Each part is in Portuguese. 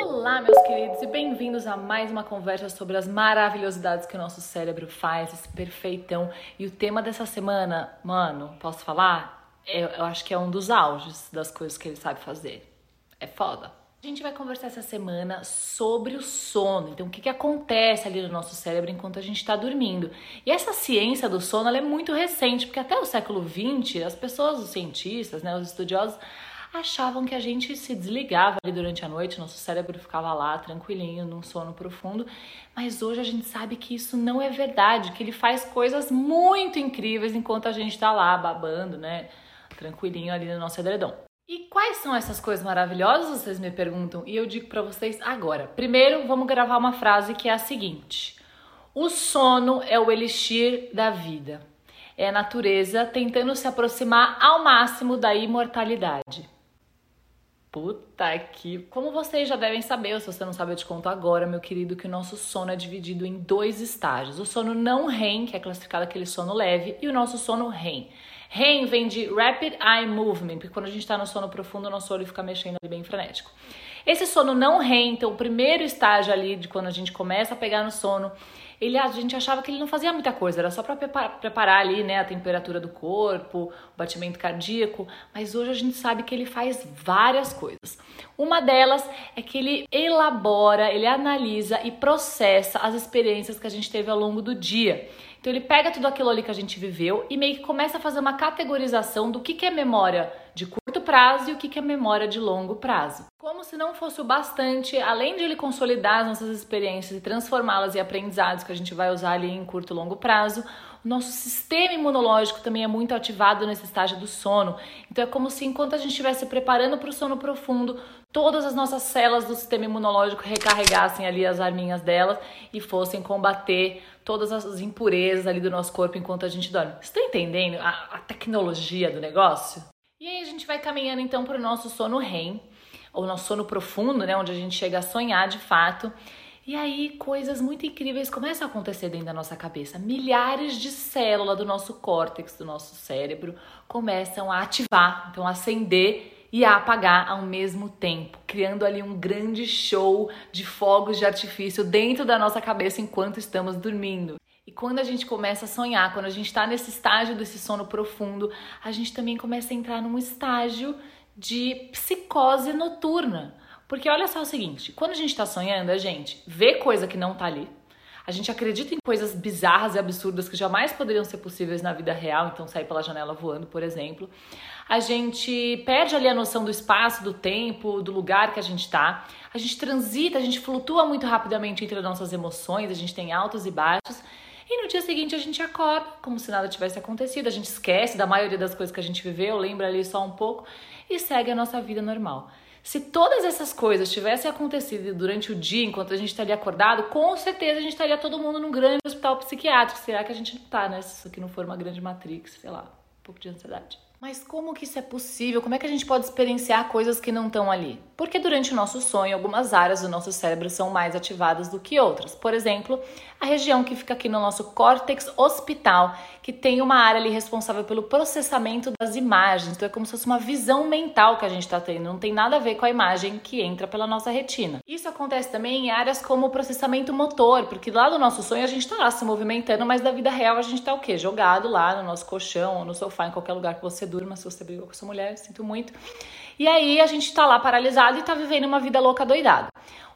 Olá, meus queridos, e bem-vindos a mais uma conversa sobre as maravilhosidades que o nosso cérebro faz, esse perfeitão. E o tema dessa semana, mano, posso falar? Eu, eu acho que é um dos auges das coisas que ele sabe fazer. É foda. A gente vai conversar essa semana sobre o sono. Então, o que, que acontece ali no nosso cérebro enquanto a gente está dormindo? E essa ciência do sono é muito recente, porque até o século XX, as pessoas, os cientistas, né, os estudiosos, achavam que a gente se desligava ali durante a noite, nosso cérebro ficava lá tranquilinho, num sono profundo. Mas hoje a gente sabe que isso não é verdade, que ele faz coisas muito incríveis enquanto a gente está lá babando, né? Tranquilinho ali no nosso edredom. E quais são essas coisas maravilhosas, vocês me perguntam? E eu digo para vocês agora. Primeiro, vamos gravar uma frase que é a seguinte: O sono é o elixir da vida. É a natureza tentando se aproximar ao máximo da imortalidade. Puta que. Como vocês já devem saber, ou se você não sabe, eu te conto agora, meu querido, que o nosso sono é dividido em dois estágios: o sono não REM, que é classificado aquele sono leve, e o nosso sono REM. REM vem de Rapid Eye Movement, porque quando a gente está no sono profundo, o nosso olho fica mexendo ali bem frenético. Esse sono não REM, então o primeiro estágio ali de quando a gente começa a pegar no sono, ele a gente achava que ele não fazia muita coisa, era só para preparar ali, né, a temperatura do corpo, o batimento cardíaco, mas hoje a gente sabe que ele faz várias coisas. Uma delas é que ele elabora, ele analisa e processa as experiências que a gente teve ao longo do dia. Então ele pega tudo aquilo ali que a gente viveu e meio que começa a fazer uma categorização do que, que é memória de curto prazo e o que, que é memória de longo prazo. Como se não fosse o bastante, além de ele consolidar as nossas experiências e transformá-las em aprendizados que a gente vai usar ali em curto e longo prazo, o nosso sistema imunológico também é muito ativado nesse estágio do sono. Então é como se enquanto a gente estivesse preparando para o sono profundo, todas as nossas células do sistema imunológico recarregassem ali as arminhas delas e fossem combater todas as impurezas ali do nosso corpo enquanto a gente dorme. Está entendendo a, a tecnologia do negócio? E aí a gente vai caminhando então para o nosso sono REM, ou nosso sono profundo, né, onde a gente chega a sonhar de fato. E aí coisas muito incríveis começam a acontecer dentro da nossa cabeça. Milhares de células do nosso córtex, do nosso cérebro, começam a ativar, então a acender e a apagar ao mesmo tempo, criando ali um grande show de fogos de artifício dentro da nossa cabeça enquanto estamos dormindo. E quando a gente começa a sonhar, quando a gente está nesse estágio desse sono profundo, a gente também começa a entrar num estágio de psicose noturna. Porque olha só o seguinte, quando a gente tá sonhando, a gente vê coisa que não tá ali. A gente acredita em coisas bizarras e absurdas que jamais poderiam ser possíveis na vida real, então sair pela janela voando, por exemplo. A gente perde ali a noção do espaço, do tempo, do lugar que a gente tá. A gente transita, a gente flutua muito rapidamente entre as nossas emoções, a gente tem altos e baixos. E no dia seguinte a gente acorda como se nada tivesse acontecido, a gente esquece da maioria das coisas que a gente viveu, lembra ali só um pouco e segue a nossa vida normal. Se todas essas coisas tivessem acontecido durante o dia, enquanto a gente estaria acordado, com certeza a gente estaria todo mundo num grande hospital psiquiátrico. Será que a gente não tá, né? Se isso aqui não for uma grande matrix, sei lá, um pouco de ansiedade. Mas como que isso é possível? Como é que a gente pode experienciar coisas que não estão ali? Porque durante o nosso sonho, algumas áreas do nosso cérebro são mais ativadas do que outras. Por exemplo, a região que fica aqui no nosso córtex hospital, que tem uma área ali responsável pelo processamento das imagens. Então é como se fosse uma visão mental que a gente está tendo, não tem nada a ver com a imagem que entra pela nossa retina. Isso acontece também em áreas como o processamento motor, porque lá do nosso sonho a gente está lá se movimentando, mas da vida real a gente está o quê? Jogado lá no nosso colchão ou no sofá, em qualquer lugar que você durma, se você brigou com sua mulher, sinto muito. E aí a gente está lá paralisado e está vivendo uma vida louca doidada.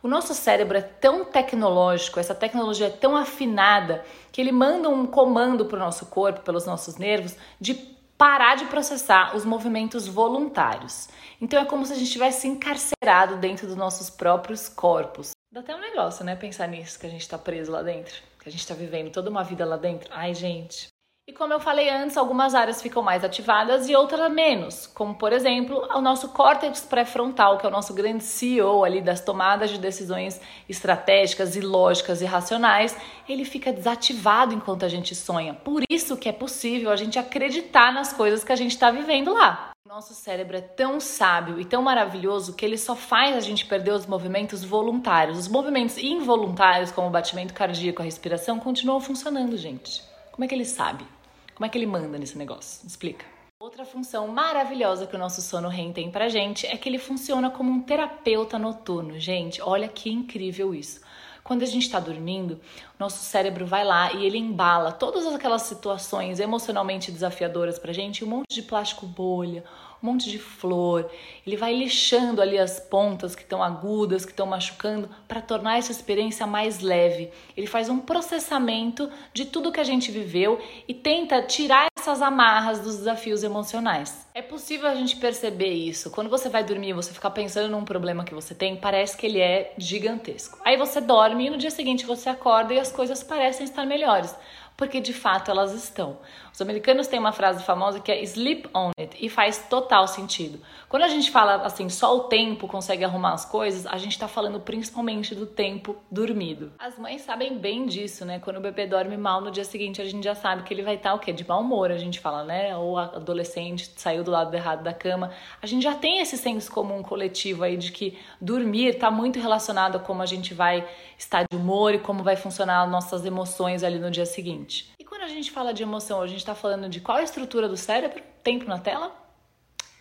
O nosso cérebro é tão tecnológico, essa tecnologia é tão afinada, que ele manda um comando para o nosso corpo, pelos nossos nervos, de parar de processar os movimentos voluntários. Então é como se a gente estivesse encarcerado dentro dos nossos próprios corpos. Dá até um negócio, né? Pensar nisso, que a gente está preso lá dentro, que a gente está vivendo toda uma vida lá dentro. Ai, gente. E como eu falei antes, algumas áreas ficam mais ativadas e outras menos, como por exemplo, o nosso córtex pré-frontal, que é o nosso grande CEO ali das tomadas de decisões estratégicas e lógicas e racionais, ele fica desativado enquanto a gente sonha. Por isso que é possível a gente acreditar nas coisas que a gente está vivendo lá. Nosso cérebro é tão sábio e tão maravilhoso que ele só faz a gente perder os movimentos voluntários. Os movimentos involuntários, como o batimento cardíaco, a respiração, continuam funcionando, gente. Como é que ele sabe? Como é que ele manda nesse negócio? Explica. Outra função maravilhosa que o nosso sono REM tem pra gente é que ele funciona como um terapeuta noturno. Gente, olha que incrível isso. Quando a gente está dormindo, nosso cérebro vai lá e ele embala todas aquelas situações emocionalmente desafiadoras pra gente, um monte de plástico bolha, um monte de flor. Ele vai lixando ali as pontas que estão agudas, que estão machucando, para tornar essa experiência mais leve. Ele faz um processamento de tudo que a gente viveu e tenta tirar essas amarras dos desafios emocionais. É possível a gente perceber isso. Quando você vai dormir você ficar pensando num problema que você tem, parece que ele é gigantesco. Aí você dorme e no dia seguinte você acorda e as coisas parecem estar melhores porque de fato elas estão. Os americanos têm uma frase famosa que é sleep on it e faz total sentido. Quando a gente fala assim, só o tempo consegue arrumar as coisas, a gente está falando principalmente do tempo dormido. As mães sabem bem disso, né? Quando o bebê dorme mal no dia seguinte, a gente já sabe que ele vai estar tá, o quê? De mau humor, a gente fala, né? Ou adolescente saiu do lado errado da cama. A gente já tem esse senso comum coletivo aí de que dormir está muito relacionado a como a gente vai estar de humor e como vai funcionar as nossas emoções ali no dia seguinte. E quando a gente fala de emoção, a gente está falando de qual estrutura do cérebro? Tempo na tela?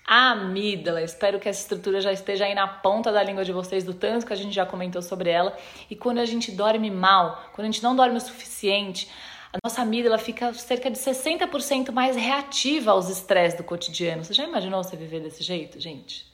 A amígdala, espero que essa estrutura já esteja aí na ponta da língua de vocês, do tanto que a gente já comentou sobre ela. E quando a gente dorme mal, quando a gente não dorme o suficiente, a nossa amígdala fica cerca de 60% mais reativa aos estresses do cotidiano. Você já imaginou você viver desse jeito, gente?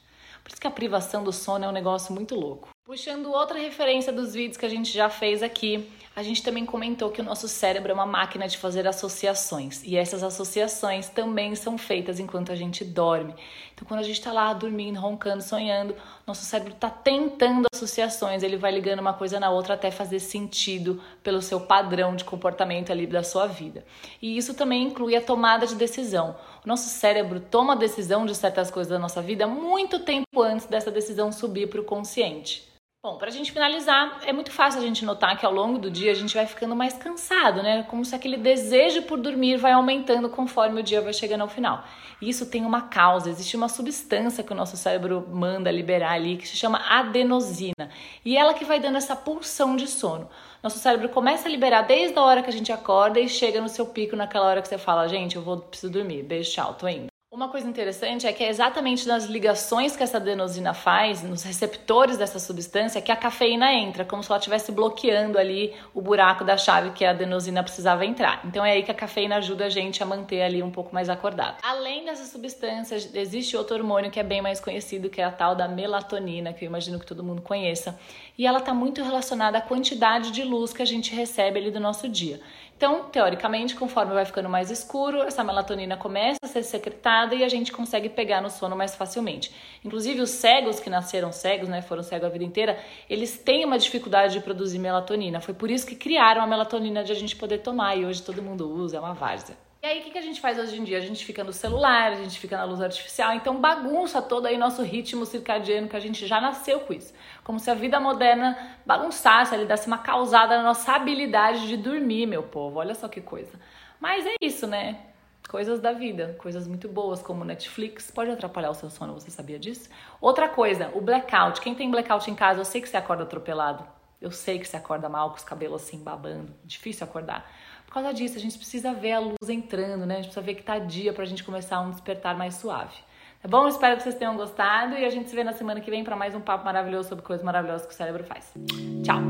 Por isso que a privação do sono é um negócio muito louco. Puxando outra referência dos vídeos que a gente já fez aqui, a gente também comentou que o nosso cérebro é uma máquina de fazer associações e essas associações também são feitas enquanto a gente dorme. Então, quando a gente está lá dormindo, roncando, sonhando, nosso cérebro está tentando associações, ele vai ligando uma coisa na outra até fazer sentido pelo seu padrão de comportamento ali da sua vida. E isso também inclui a tomada de decisão. O nosso cérebro toma a decisão de certas coisas da nossa vida muito tempo antes dessa decisão subir para o consciente. Bom, para a gente finalizar, é muito fácil a gente notar que ao longo do dia a gente vai ficando mais cansado, né? Como se aquele desejo por dormir vai aumentando conforme o dia vai chegando ao final. Isso tem uma causa, existe uma substância que o nosso cérebro manda liberar ali que se chama adenosina. E ela que vai dando essa pulsão de sono. Nosso cérebro começa a liberar desde a hora que a gente acorda e chega no seu pico naquela hora que você fala, gente, eu vou preciso dormir. Beijo, tchau, tô indo. Uma coisa interessante é que é exatamente nas ligações que essa adenosina faz, nos receptores dessa substância, que a cafeína entra, como se ela estivesse bloqueando ali o buraco da chave que a adenosina precisava entrar. Então é aí que a cafeína ajuda a gente a manter ali um pouco mais acordado. Além dessas substâncias, existe outro hormônio que é bem mais conhecido, que é a tal da melatonina, que eu imagino que todo mundo conheça. E ela está muito relacionada à quantidade de luz que a gente recebe ali do nosso dia. Então, teoricamente, conforme vai ficando mais escuro, essa melatonina começa a ser secretada e a gente consegue pegar no sono mais facilmente. Inclusive, os cegos que nasceram cegos, né, foram cegos a vida inteira, eles têm uma dificuldade de produzir melatonina. Foi por isso que criaram a melatonina de a gente poder tomar e hoje todo mundo usa, é uma várzea. E aí, o que, que a gente faz hoje em dia? A gente fica no celular, a gente fica na luz artificial, então bagunça todo aí nosso ritmo circadiano que a gente já nasceu com isso. Como se a vida moderna bagunçasse, ele desse uma causada na nossa habilidade de dormir, meu povo. Olha só que coisa. Mas é isso, né? Coisas da vida, coisas muito boas como Netflix, pode atrapalhar o seu sono, você sabia disso? Outra coisa, o blackout. Quem tem blackout em casa, eu sei que você acorda atropelado. Eu sei que você acorda mal, com os cabelos assim babando. Difícil acordar. Por causa disso, a gente precisa ver a luz entrando, né? A gente precisa ver que tá dia pra gente começar um despertar mais suave. Tá bom? Espero que vocês tenham gostado e a gente se vê na semana que vem para mais um papo maravilhoso sobre coisas maravilhosas que o cérebro faz. Tchau!